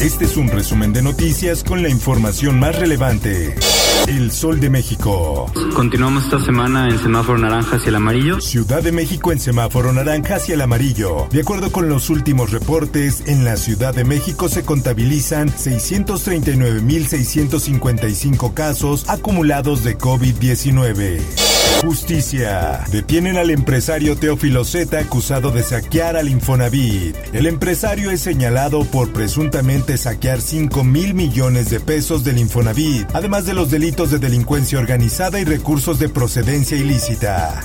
Este es un resumen de noticias con la información más relevante. El Sol de México. Continuamos esta semana en semáforo naranja hacia el amarillo. Ciudad de México en semáforo naranja hacia el amarillo. De acuerdo con los últimos reportes, en la Ciudad de México se contabilizan 639.655 casos acumulados de COVID-19. Justicia. Detienen al empresario Teófilo Z acusado de saquear al Infonavit. El empresario es señalado por presuntamente saquear 5 mil millones de pesos del Infonavit, además de los delitos de delincuencia organizada y recursos de procedencia ilícita.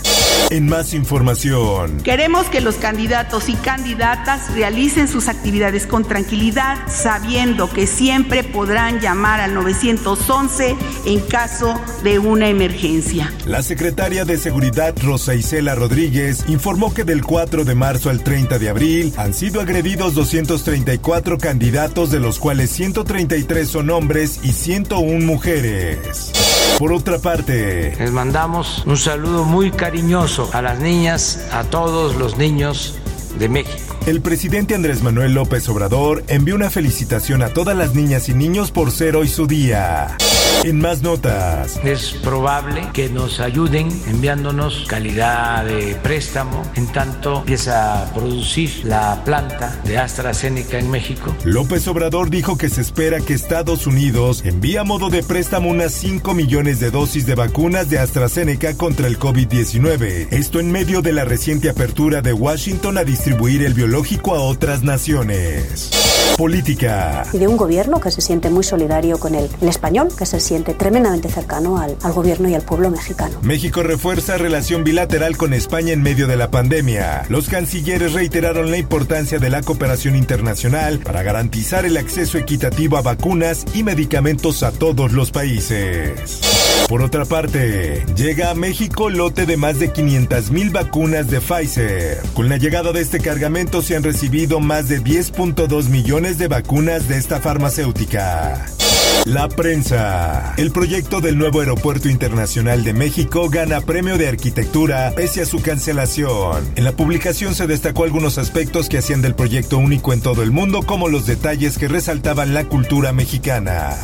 En más información. Queremos que los candidatos y candidatas realicen sus actividades con tranquilidad, sabiendo que siempre podrán llamar al 911 en caso de una emergencia. La secretaria de Seguridad Rosa Isela Rodríguez informó que del 4 de marzo al 30 de abril han sido agredidos 234 candidatos, de los cuales 133 son hombres y 101 mujeres. Por otra parte, les mandamos un saludo muy cariñoso a las niñas, a todos los niños de México. El presidente Andrés Manuel López Obrador envió una felicitación a todas las niñas y niños por ser hoy su día. En más notas. Es probable que nos ayuden enviándonos calidad de préstamo en tanto empieza a producir la planta de AstraZeneca en México. López Obrador dijo que se espera que Estados Unidos envíe a modo de préstamo unas 5 millones de dosis de vacunas de AstraZeneca contra el COVID-19. Esto en medio de la reciente apertura de Washington a distribuir el biológico a otras naciones. Política. Y de un gobierno que se siente muy solidario con el, el español, que se siente tremendamente cercano al, al gobierno y al pueblo mexicano. México refuerza relación bilateral con España en medio de la pandemia. Los cancilleres reiteraron la importancia de la cooperación internacional para garantizar el acceso equitativo a vacunas y medicamentos a todos los países. Por otra parte, llega a México lote de más de 500 mil vacunas de Pfizer. Con la llegada de este cargamento se han recibido más de 10.2 millones de vacunas de esta farmacéutica. La prensa. El proyecto del nuevo Aeropuerto Internacional de México gana premio de arquitectura pese a su cancelación. En la publicación se destacó algunos aspectos que hacían del proyecto único en todo el mundo, como los detalles que resaltaban la cultura mexicana.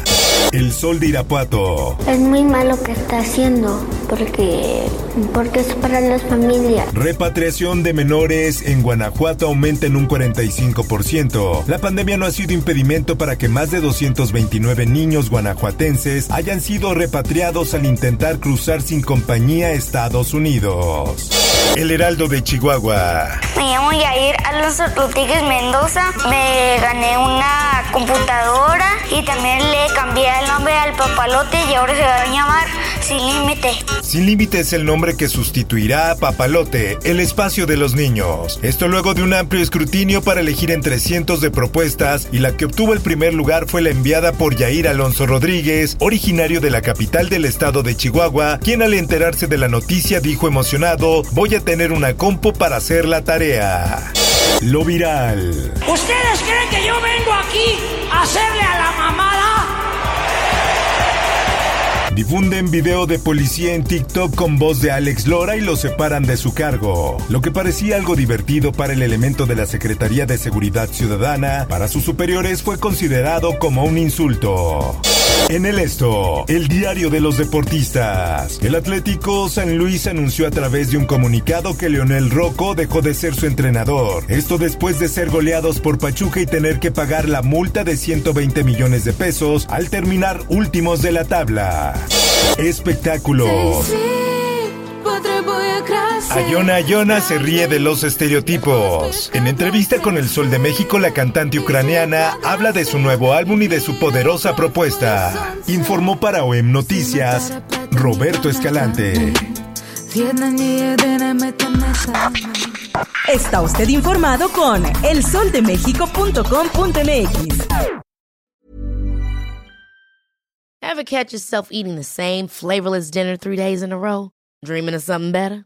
El sol de Irapuato. Es muy malo que está haciendo porque, porque es para las familias. Repatriación de menores en Guanajuato aumenta en un 45%. La pandemia no ha sido impedimento para que más de 229 niños guanajuatenses hayan sido repatriados al intentar cruzar sin compañía a Estados Unidos. El Heraldo de Chihuahua. Me llamo Yair Alonso Rodríguez Mendoza. Me gané una computadora y también le cambié el nombre al papalote y ahora se va a llamar Sin Límite. Sin Límite es el nombre que sustituirá a Papalote, el espacio de los niños. Esto luego de un amplio escrutinio para elegir entre cientos de propuestas y la que obtuvo el primer lugar fue la enviada por Yair Alonso Rodríguez, originario de la capital del estado de Chihuahua, quien al enterarse de la noticia dijo emocionado, voy a tener una compu para hacer la tarea. Lo viral. ¿Ustedes creen que yo vengo aquí a hacerle a la mamada? Difunden video de policía en TikTok con voz de Alex Lora y lo separan de su cargo. Lo que parecía algo divertido para el elemento de la Secretaría de Seguridad Ciudadana, para sus superiores fue considerado como un insulto. En el esto, el diario de los deportistas. El Atlético San Luis anunció a través de un comunicado que Leonel Rocco dejó de ser su entrenador. Esto después de ser goleados por Pachuca y tener que pagar la multa de 120 millones de pesos al terminar últimos de la tabla. Espectáculos. Ayona Ayona se ríe de los estereotipos. En entrevista con El Sol de México, la cantante ucraniana habla de su nuevo álbum y de su poderosa propuesta. Informó para OEM Noticias Roberto Escalante. Está usted informado con elsoldemexico.com.mx. Ever catch yourself eating the same flavorless dinner three days in a row? Dreaming of something better?